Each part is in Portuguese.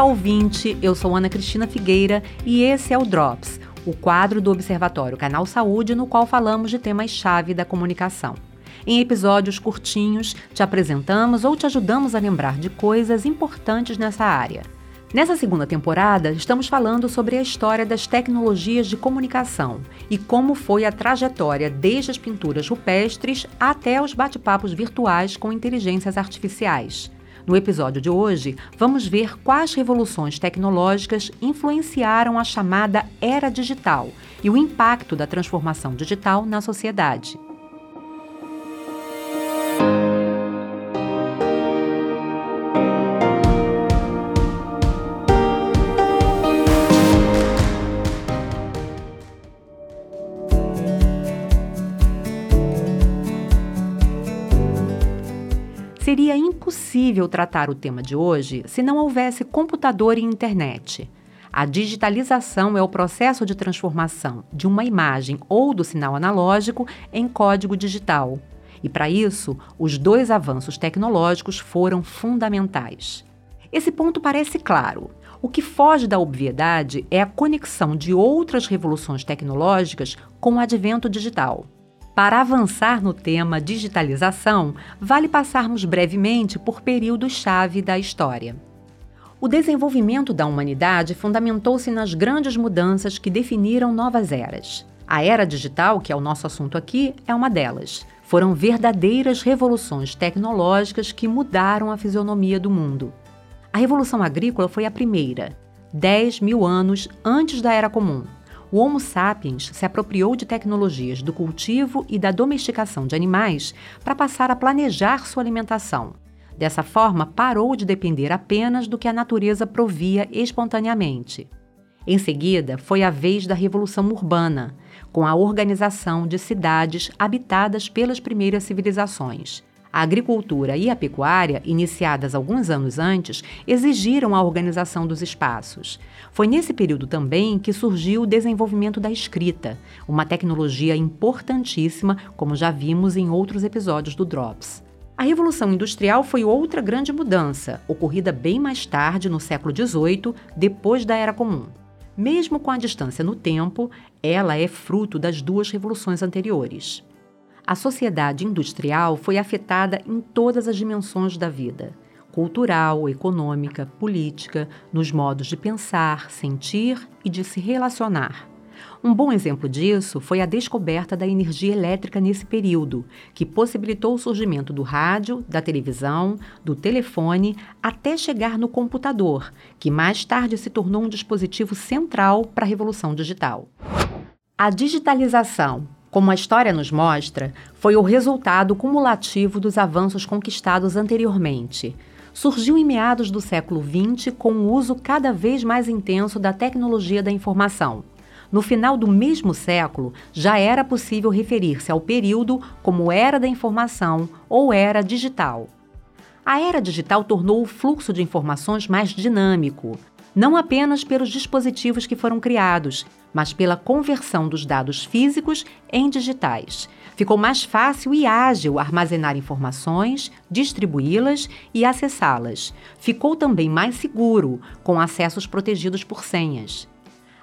Olá, ouvinte! Eu sou Ana Cristina Figueira e esse é o Drops, o quadro do Observatório Canal Saúde, no qual falamos de temas-chave da comunicação. Em episódios curtinhos, te apresentamos ou te ajudamos a lembrar de coisas importantes nessa área. Nessa segunda temporada, estamos falando sobre a história das tecnologias de comunicação e como foi a trajetória desde as pinturas rupestres até os bate-papos virtuais com inteligências artificiais. No episódio de hoje, vamos ver quais revoluções tecnológicas influenciaram a chamada era digital e o impacto da transformação digital na sociedade. Seria impossível tratar o tema de hoje se não houvesse computador e internet. A digitalização é o processo de transformação de uma imagem ou do sinal analógico em código digital. E para isso, os dois avanços tecnológicos foram fundamentais. Esse ponto parece claro. O que foge da obviedade é a conexão de outras revoluções tecnológicas com o advento digital. Para avançar no tema digitalização, vale passarmos brevemente por períodos-chave da história. O desenvolvimento da humanidade fundamentou-se nas grandes mudanças que definiram novas eras. A era digital, que é o nosso assunto aqui, é uma delas. Foram verdadeiras revoluções tecnológicas que mudaram a fisionomia do mundo. A Revolução Agrícola foi a primeira, 10 mil anos antes da Era Comum o Homo sapiens se apropriou de tecnologias do cultivo e da domesticação de animais para passar a planejar sua alimentação. Dessa forma, parou de depender apenas do que a natureza provia espontaneamente. Em seguida, foi a vez da Revolução Urbana, com a organização de cidades habitadas pelas primeiras civilizações. A agricultura e a pecuária, iniciadas alguns anos antes, exigiram a organização dos espaços. Foi nesse período também que surgiu o desenvolvimento da escrita, uma tecnologia importantíssima, como já vimos em outros episódios do Drops. A Revolução Industrial foi outra grande mudança, ocorrida bem mais tarde, no século XVIII, depois da Era Comum. Mesmo com a distância no tempo, ela é fruto das duas revoluções anteriores. A sociedade industrial foi afetada em todas as dimensões da vida cultural, econômica, política, nos modos de pensar, sentir e de se relacionar. Um bom exemplo disso foi a descoberta da energia elétrica nesse período, que possibilitou o surgimento do rádio, da televisão, do telefone, até chegar no computador, que mais tarde se tornou um dispositivo central para a revolução digital. A digitalização, como a história nos mostra, foi o resultado cumulativo dos avanços conquistados anteriormente. Surgiu em meados do século XX com o uso cada vez mais intenso da tecnologia da informação. No final do mesmo século, já era possível referir-se ao período como era da informação ou era digital. A era digital tornou o fluxo de informações mais dinâmico, não apenas pelos dispositivos que foram criados, mas pela conversão dos dados físicos em digitais. Ficou mais fácil e ágil armazenar informações, distribuí-las e acessá-las. Ficou também mais seguro, com acessos protegidos por senhas.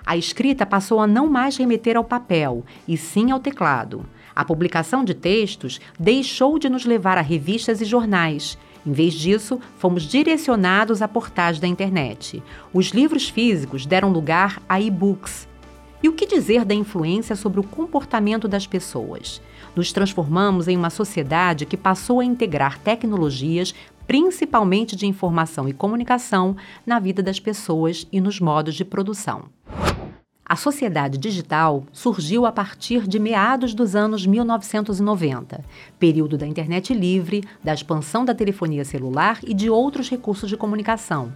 A escrita passou a não mais remeter ao papel, e sim ao teclado. A publicação de textos deixou de nos levar a revistas e jornais em vez disso, fomos direcionados a portais da internet. Os livros físicos deram lugar a e-books. E o que dizer da influência sobre o comportamento das pessoas? Nos transformamos em uma sociedade que passou a integrar tecnologias, principalmente de informação e comunicação, na vida das pessoas e nos modos de produção. A sociedade digital surgiu a partir de meados dos anos 1990, período da internet livre, da expansão da telefonia celular e de outros recursos de comunicação.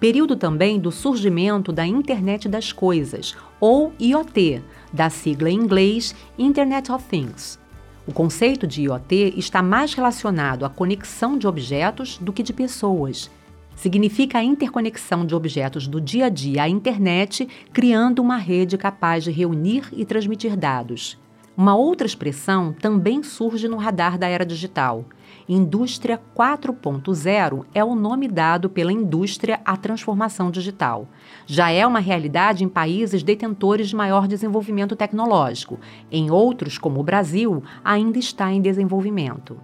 Período também do surgimento da Internet das Coisas, ou IoT, da sigla em inglês Internet of Things. O conceito de IoT está mais relacionado à conexão de objetos do que de pessoas significa a interconexão de objetos do dia a dia à internet, criando uma rede capaz de reunir e transmitir dados. Uma outra expressão também surge no radar da era digital. Indústria 4.0 é o nome dado pela indústria à transformação digital. Já é uma realidade em países detentores de maior desenvolvimento tecnológico. Em outros, como o Brasil, ainda está em desenvolvimento.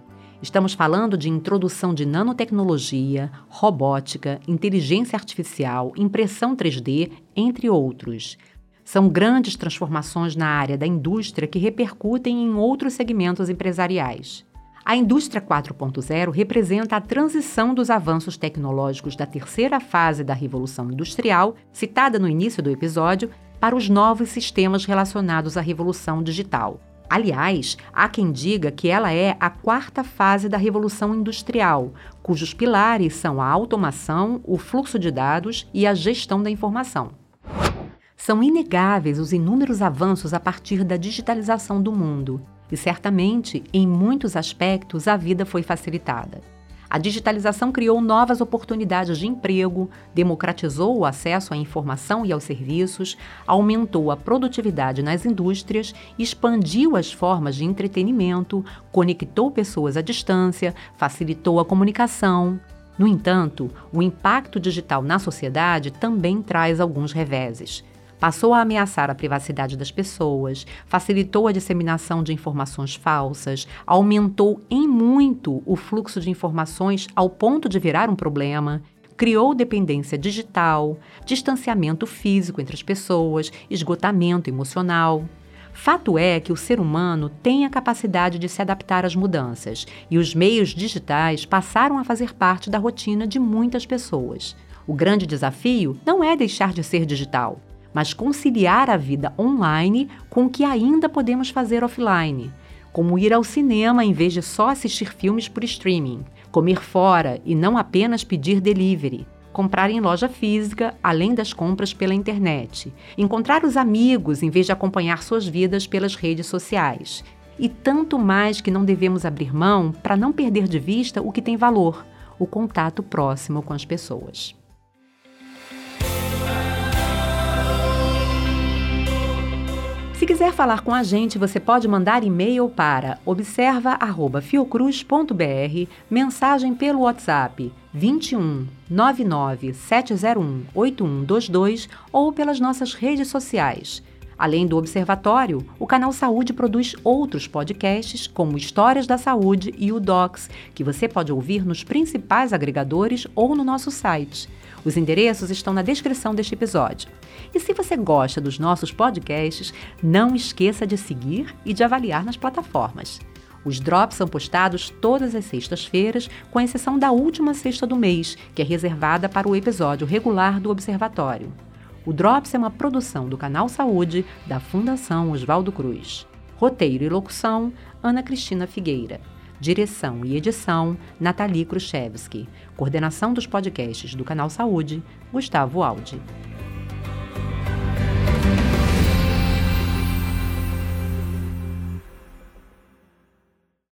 Estamos falando de introdução de nanotecnologia, robótica, inteligência artificial, impressão 3D, entre outros. São grandes transformações na área da indústria que repercutem em outros segmentos empresariais. A indústria 4.0 representa a transição dos avanços tecnológicos da terceira fase da Revolução Industrial, citada no início do episódio, para os novos sistemas relacionados à Revolução Digital. Aliás, há quem diga que ela é a quarta fase da Revolução Industrial, cujos pilares são a automação, o fluxo de dados e a gestão da informação. São inegáveis os inúmeros avanços a partir da digitalização do mundo, e certamente, em muitos aspectos, a vida foi facilitada. A digitalização criou novas oportunidades de emprego, democratizou o acesso à informação e aos serviços, aumentou a produtividade nas indústrias, expandiu as formas de entretenimento, conectou pessoas à distância, facilitou a comunicação. No entanto, o impacto digital na sociedade também traz alguns reveses passou a ameaçar a privacidade das pessoas, facilitou a disseminação de informações falsas, aumentou em muito o fluxo de informações ao ponto de virar um problema, criou dependência digital, distanciamento físico entre as pessoas, esgotamento emocional. Fato é que o ser humano tem a capacidade de se adaptar às mudanças e os meios digitais passaram a fazer parte da rotina de muitas pessoas. O grande desafio não é deixar de ser digital, mas conciliar a vida online com o que ainda podemos fazer offline, como ir ao cinema em vez de só assistir filmes por streaming, comer fora e não apenas pedir delivery, comprar em loja física além das compras pela internet, encontrar os amigos em vez de acompanhar suas vidas pelas redes sociais. E tanto mais que não devemos abrir mão para não perder de vista o que tem valor, o contato próximo com as pessoas. Se quiser falar com a gente, você pode mandar e-mail para observa@fiocruz.br, mensagem pelo WhatsApp 21 99 701 8122 ou pelas nossas redes sociais. Além do Observatório, o canal Saúde produz outros podcasts, como Histórias da Saúde e o Docs, que você pode ouvir nos principais agregadores ou no nosso site. Os endereços estão na descrição deste episódio. E se você gosta dos nossos podcasts, não esqueça de seguir e de avaliar nas plataformas. Os drops são postados todas as sextas-feiras, com exceção da última sexta do mês, que é reservada para o episódio regular do Observatório. O Drops é uma produção do Canal Saúde da Fundação Oswaldo Cruz. Roteiro e locução: Ana Cristina Figueira. Direção e edição: Nathalie Khrushchevsky. Coordenação dos podcasts do Canal Saúde: Gustavo Aldi.